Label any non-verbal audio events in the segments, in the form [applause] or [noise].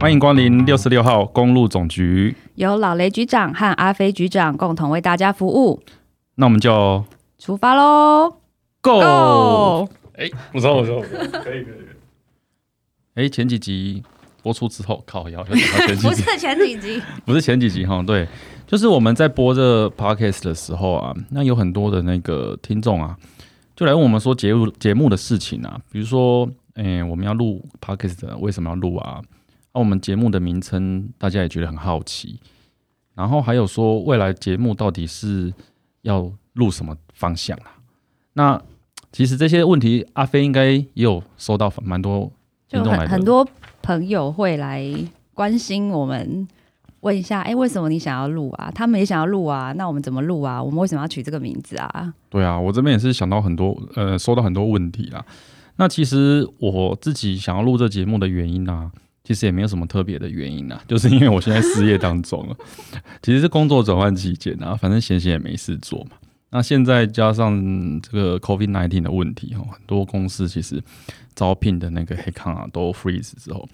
欢迎光临六十六号公路总局。由老雷局长和阿飞局长共同为大家服务。那我们就出发喽！Go！哎，我说，我说，我说，可以，可以，可以。哎，前几集播出之后，靠，要要 [laughs] 前几集，不是前几集，[laughs] 不是前几集哈，对，就是我们在播这 podcast 的时候啊，那有很多的那个听众啊，就来问我们说节目节目的事情啊，比如说，哎，我们要录 podcast，为什么要录啊？那我们节目的名称，大家也觉得很好奇。然后还有说，未来节目到底是要录什么方向啊？那其实这些问题，阿飞应该也有收到蛮多听众来，很多朋友会来关心我们，问一下，哎，为什么你想要录啊？他们也想要录啊？那我们怎么录啊？我们为什么要取这个名字啊？对啊，我这边也是想到很多，呃，收到很多问题啦。那其实我自己想要录这节目的原因呢？其实也没有什么特别的原因啊，[laughs] 就是因为我现在失业当中了，[laughs] 其实是工作转换期间啊，反正闲闲也没事做嘛。那现在加上这个 COVID nineteen 的问题哦，很多公司其实招聘的那个黑康啊都 freeze 之后，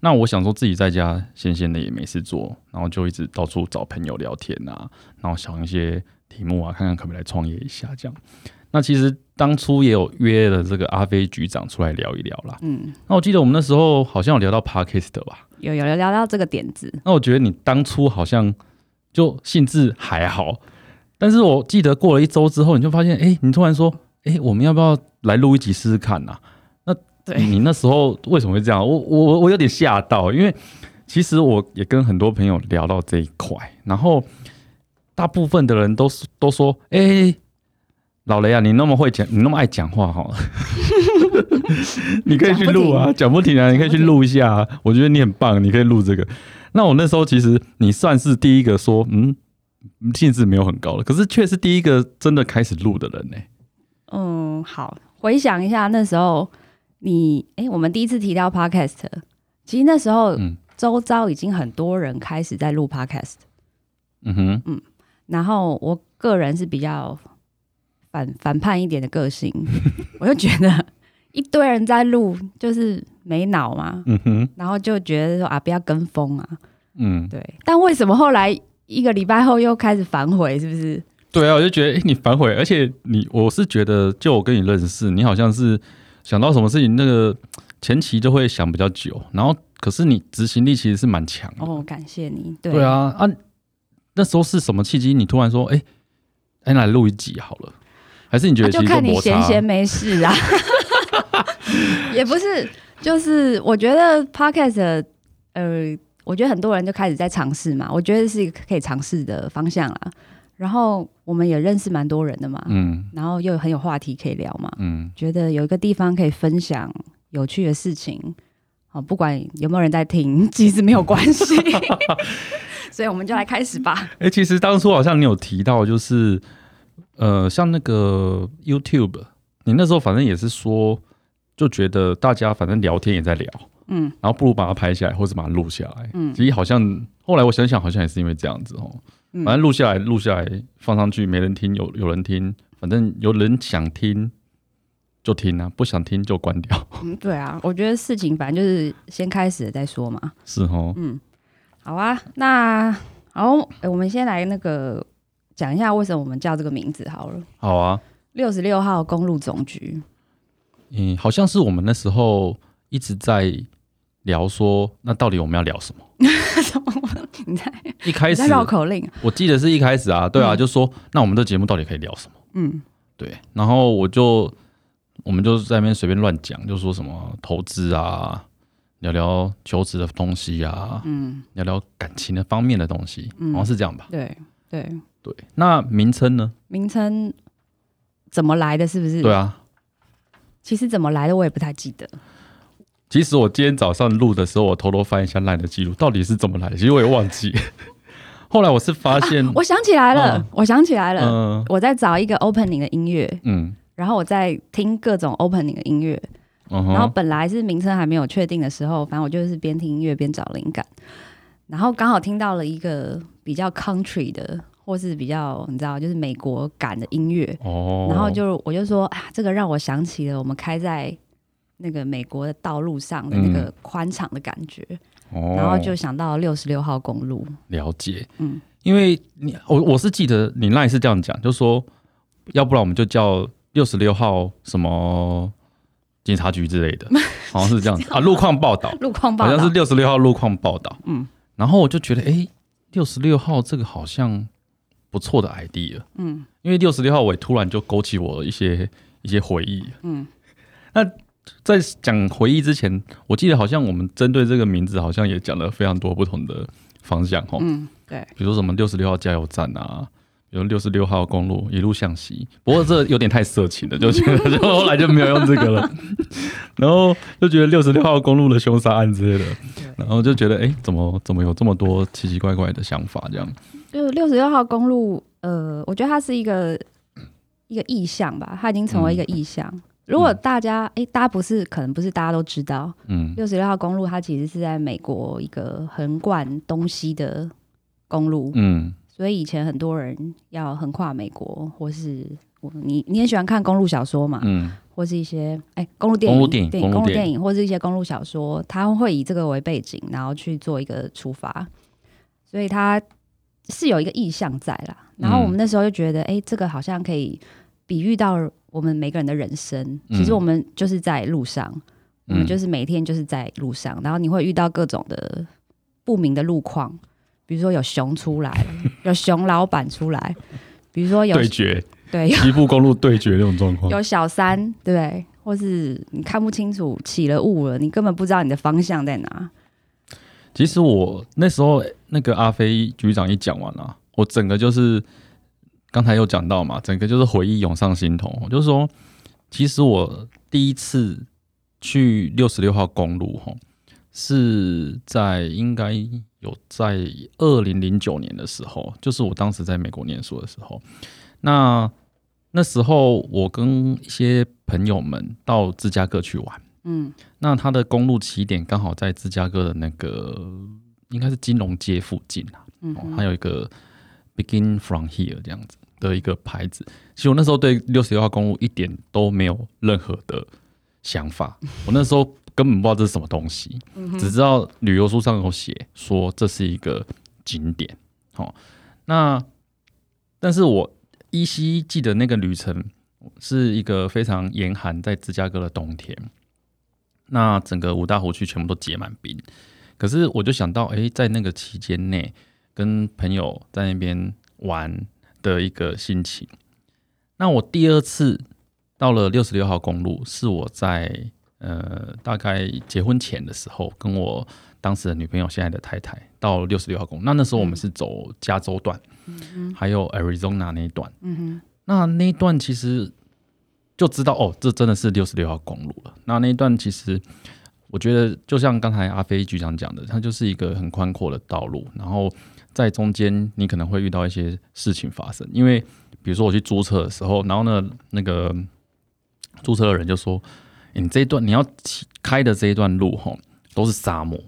那我想说自己在家闲闲的也没事做，然后就一直到处找朋友聊天啊，然后想一些题目啊，看看可不可以来创业一下这样。那其实当初也有约了这个阿飞局长出来聊一聊啦。嗯，那我记得我们那时候好像有聊到 Parkist 吧？有有聊到这个点子。那我觉得你当初好像就兴致还好，但是我记得过了一周之后，你就发现，哎，你突然说，哎，我们要不要来录一集试试看呐？那你那时候为什么会这样？我我我有点吓到，因为其实我也跟很多朋友聊到这一块，然后大部分的人都是都说，哎。老雷啊，你那么会讲，你那么爱讲话哈，[laughs] 你可以去录啊，讲不停啊，你可以去录一下。啊我觉得你很棒，你可以录这个。那我那时候其实你算是第一个说，嗯，兴致没有很高了，可是却是第一个真的开始录的人呢。嗯，好，回想一下那时候，你哎，我们第一次提到 podcast，其实那时候周遭已经很多人开始在录 podcast。嗯哼，嗯，然后我个人是比较。反反叛一点的个性，[laughs] 我就觉得一堆人在录，就是没脑嘛。嗯哼，然后就觉得说啊，不要跟风啊。嗯，对。但为什么后来一个礼拜后又开始反悔？是不是？对啊，我就觉得，哎，你反悔，而且你，我是觉得，就我跟你认识，你好像是想到什么事情，那个前期就会想比较久，然后可是你执行力其实是蛮强的。哦，感谢你。对啊，啊，那时候是什么契机？你突然说，哎，哎，来录一集好了。还是你觉得就看你闲闲没事啊？[laughs] 也不是，就是我觉得 podcast，呃，我觉得很多人就开始在尝试嘛，我觉得是一个可以尝试的方向啦。然后我们也认识蛮多人的嘛，嗯，然后又很有话题可以聊嘛，嗯，觉得有一个地方可以分享有趣的事情，好，不管有没有人在听，其实没有关系，[laughs] 所以我们就来开始吧。哎，其实当初好像你有提到，就是。呃，像那个 YouTube，你那时候反正也是说，就觉得大家反正聊天也在聊，嗯，然后不如把它拍下来，或者把它录下来，嗯，其实好像后来我想想，好像也是因为这样子哦，反正录下来，录下来放上去，没人听，有有人听，反正有人想听就听啊，不想听就关掉。嗯，对啊，我觉得事情反正就是先开始再说嘛。是哦，嗯，好啊，那好，我们先来那个。讲一下为什么我们叫这个名字好了。好啊，六十六号公路总局。嗯，好像是我们那时候一直在聊说，那到底我们要聊什么？[laughs] 你在一开始绕口令？我记得是一开始啊，对啊，就说那我们的节目到底可以聊什么？嗯，对。然后我就我们就在那边随便乱讲，就说什么投资啊，聊聊求职的东西啊，嗯，聊聊感情的方面的东西，好像是这样吧？对对。对，那名称呢？名称怎么来的？是不是？对啊，其实怎么来的我也不太记得。其实我今天早上录的时候，我偷偷翻一下烂的记录，到底是怎么来的？其实我也忘记。[laughs] 后来我是发现，我想起来了，我想起来了，我在找一个 opening 的音乐，嗯，然后我在听各种 opening 的音乐，然后本来是名称还没有确定的时候，反正我就是边听音乐边找灵感，然后刚好听到了一个比较 country 的。或是比较你知道，就是美国感的音乐，然后就我就说啊，这个让我想起了我们开在那个美国的道路上的那个宽敞的感觉，然后就想到六十六号公路。了解，嗯，因为你我我是记得你那一次这样讲，就说要不然我们就叫六十六号什么警察局之类的，[laughs] 好像是这样子啊。路况报道，路况报道，好像是六十六号路况报道。嗯，然后我就觉得，哎，六十六号这个好像不错的 idea。嗯，因为六十六号尾突然就勾起我一些一些回忆。嗯，那。在讲回忆之前，我记得好像我们针对这个名字，好像也讲了非常多不同的方向，哈。嗯，对。比如说什么六十六号加油站啊，比如六十六号公路一路向西。不过这有点太色情了，就觉得 [laughs] 就后来就没有用这个了。[laughs] 然后就觉得六十六号公路的凶杀案之类的，然后就觉得哎，怎么怎么有这么多奇奇怪怪的想法这样？就六十六号公路，呃，我觉得它是一个一个意象吧，它已经成为一个意象。如果大家哎，大家不是可能不是大家都知道，嗯，六十六号公路它其实是在美国一个横贯东西的公路，嗯，所以以前很多人要横跨美国，或是我你你也喜欢看公路小说嘛，嗯，或是一些哎公路电影、电影、公路电影，或是一些公路小说，他会以这个为背景，然后去做一个出发，所以他是有一个意向在啦。然后我们那时候就觉得，哎，这个好像可以比喻到。我们每个人的人生，其实我们就是在路上，我们就是每天就是在路上，然后你会遇到各种的不明的路况，比如说有熊出来，[laughs] 有熊老板出来，比如说有对决，对，[laughs] 西部公路对决那种状况，有小三，对，或是你看不清楚起了雾了，你根本不知道你的方向在哪。其实我那时候那个阿飞局长一讲完了，我整个就是。刚才有讲到嘛，整个就是回忆涌上心头。就是说，其实我第一次去六十六号公路，吼，是在应该有在二零零九年的时候，就是我当时在美国念书的时候。那那时候我跟一些朋友们到芝加哥去玩，嗯，那它的公路起点刚好在芝加哥的那个应该是金融街附近啊，嗯，还有一个。Begin from here 这样子的一个牌子，其实我那时候对六十六号公路一点都没有任何的想法，我那时候根本不知道这是什么东西，只知道旅游书上有写说这是一个景点。好，那但是我依稀记得那个旅程是一个非常严寒，在芝加哥的冬天，那整个五大湖区全部都结满冰，可是我就想到，哎，在那个期间内。跟朋友在那边玩的一个心情。那我第二次到了六十六号公路，是我在呃大概结婚前的时候，跟我当时的女朋友现在的太太到六十六号公路。那那时候我们是走加州段，还有 Arizona 那一段。那那一段其实就知道哦，这真的是六十六号公路了。那那一段其实我觉得，就像刚才阿飞局长讲的，它就是一个很宽阔的道路，然后。在中间，你可能会遇到一些事情发生，因为比如说我去租车的时候，然后呢，那个租车的人就说：“你这一段你要开的这一段路哈，都是沙漠，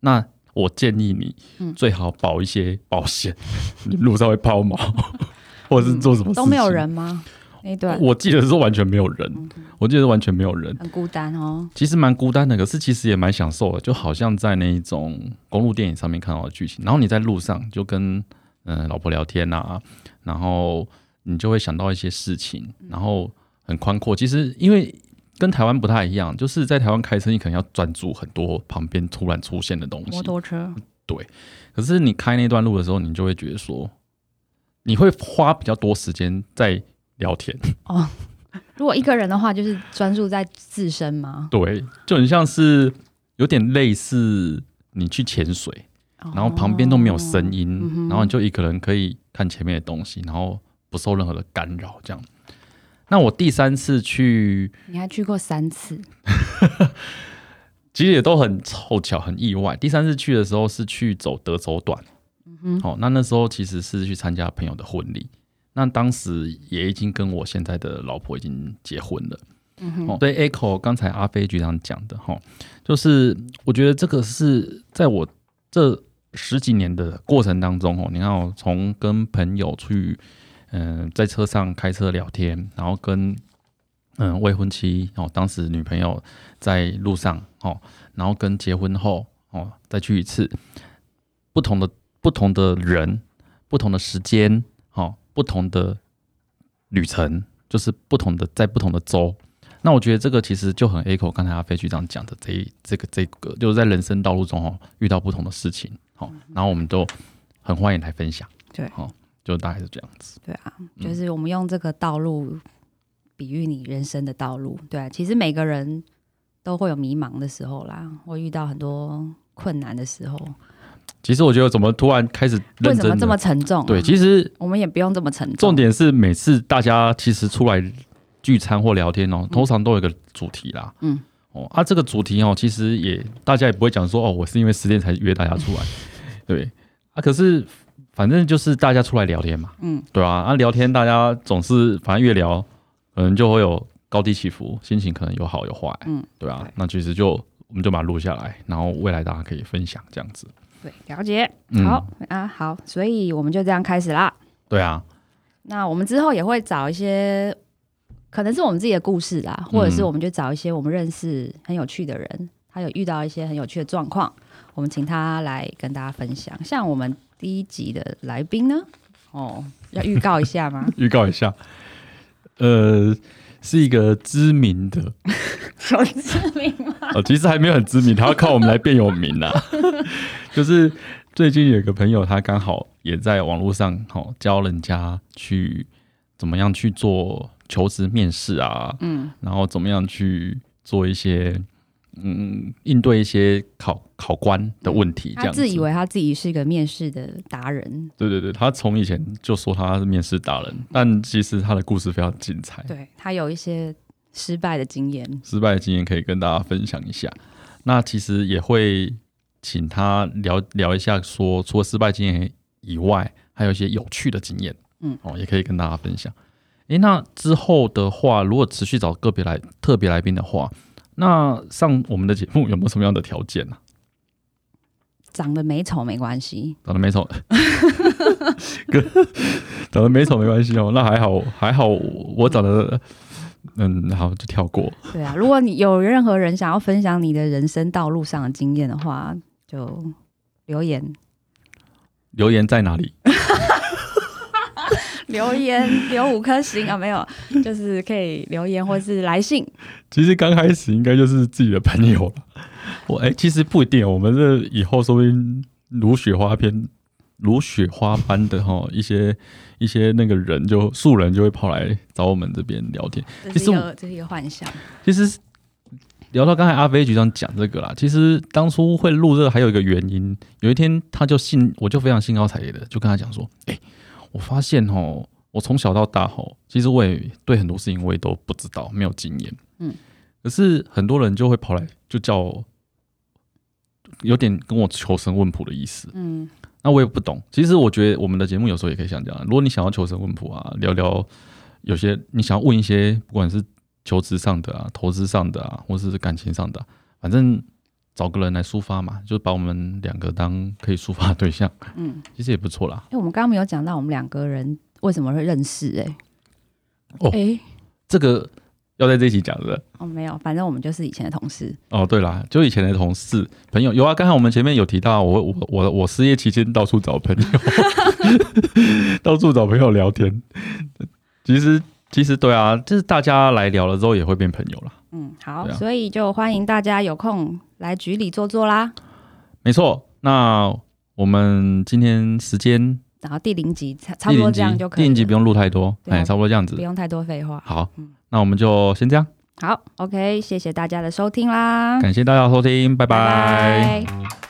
那我建议你最好保一些保险，你路上会抛锚，或者是做什么都没有人吗？”那段我记得是完全没有人，我记得是完全没有人，很孤单哦。其实蛮孤单的，可是其实也蛮享受的，就好像在那一种公路电影上面看到的剧情。然后你在路上就跟嗯老婆聊天啊，然后你就会想到一些事情，然后很宽阔。其实因为跟台湾不太一样，就是在台湾开车你可能要专注很多旁边突然出现的东西，摩托车对。可是你开那段路的时候，你就会觉得说，你会花比较多时间在。聊天哦，如果一个人的话，就是专注在自身吗？对，就很像是有点类似你去潜水，然后旁边都没有声音，然后你就一个人可以看前面的东西，然后不受任何的干扰。这样，那我第三次去，你还去过三次，其实也都很凑巧，很意外。第三次去的时候是去走德州段，嗯哼，好，那那时候其实是去参加朋友的婚礼。那当时也已经跟我现在的老婆已经结婚了。嗯哦，对，Echo 刚才阿飞局长讲的哈，就是我觉得这个是在我这十几年的过程当中哦，你看我从跟朋友去嗯在车上开车聊天，然后跟嗯未婚妻哦当时女朋友在路上哦，然后跟结婚后。哦，再去一次，不同的不同的人，不同的时间，哦，不同的旅程，就是不同的在不同的州。那我觉得这个其实就很 echo 刚才阿飞局长讲的这一这个这个，就是在人生道路中哦遇到不同的事情，哦，然后我们都很欢迎来分享，对，好，就大概是这样子。对啊，就是我们用这个道路比喻你人生的道路，对啊，其实每个人都会有迷茫的时候啦，会遇到很多困难的时候。其实我觉得怎么突然开始为什么这么沉重？对，其实我们也不用这么沉重。重点是每次大家其实出来。聚餐或聊天哦，通常都有一个主题啦。嗯，哦，啊，这个主题哦，其实也大家也不会讲说哦，我是因为失恋才约大家出来。[laughs] 对啊，可是反正就是大家出来聊天嘛。嗯，对啊，啊，聊天大家总是反正越聊，可能就会有高低起伏，心情可能有好有坏。嗯，对啊，那其实就我们就把它录下来，然后未来大家可以分享这样子。对，了解。好啊，好，所以我们就这样开始啦。对啊，那我们之后也会找一些。可能是我们自己的故事啦，或者是我们就找一些我们认识很有趣的人，他有遇到一些很有趣的状况，我们请他来跟大家分享。像我们第一集的来宾呢，哦，要预告一下吗？[laughs] 预告一下，呃，是一个知名的，[laughs] 有知名吗？[laughs] 哦，其实还没有很知名，他要靠我们来变有名啊。就是最近有个朋友，他刚好也在网络上，哦，教人家去怎么样去做。求职面试啊，嗯，然后怎么样去做一些，嗯，应对一些考考官的问题，这样自以为他自己是一个面试的达人。对对对，他从以前就说他是面试达人，但其实他的故事非常精彩。对他有一些失败的经验，失败的经验可以跟大家分享一下。那其实也会请他聊聊一下，说除了失败经验以外，还有一些有趣的经验，嗯，哦，也可以跟大家分享。诶，那之后的话，如果持续找个别来特别来宾的话，那上我们的节目有没有什么样的条件呢？长得美丑没关系，长得美丑，[laughs] 长得美丑没关系哦。那还好，还好，我长得，嗯，好就跳过。对啊，如果你有任何人想要分享你的人生道路上的经验的话，就留言。留言在哪里？[laughs] 留言 [laughs] 留五颗星啊，没有，就是可以留言或是来信。其实刚开始应该就是自己的朋友了。我哎，其实不一定，我们这以后说不定如雪花片、如雪花般的哈一些一些那个人就素人就会跑来找我们这边聊天。这是这是一个幻想。其实聊到刚才阿飞局长讲这个啦，其实当初会录这个还有一个原因。有一天他就兴，我就非常兴高采烈的就跟他讲说，哎。我发现哦，我从小到大哦，其实我也对很多事情我也都不知道，没有经验。嗯，可是很多人就会跑来就叫我，有点跟我求神问卜的意思。嗯，那我也不懂。其实我觉得我们的节目有时候也可以像这样，如果你想要求神问卜啊，聊聊有些你想要问一些，不管是求职上的啊、投资上的啊，或者是感情上的，反正。找个人来抒发嘛，就把我们两个当可以抒发的对象。嗯，其实也不错啦。哎，我们刚刚没有讲到我们两个人为什么会认识？哎，哦，哎，这个要在这一集讲的。哦，没有，反正我们就是以前的同事。哦，对啦，就以前的同事朋友有啊。刚才我们前面有提到，我我我我失业期间到处找朋友，[laughs] 到处找朋友聊天。其实其实对啊，就是大家来聊了之后也会变朋友了。嗯，好，所以就欢迎大家有空。来局里坐坐啦，没错。那我们今天时间，然后第零集差差不多这样就可以。第零集不用录太多，哎，差不多这样子，不用太多废话。好，那我们就先这样。好，OK，谢谢大家的收听啦，感谢大家收听，拜拜。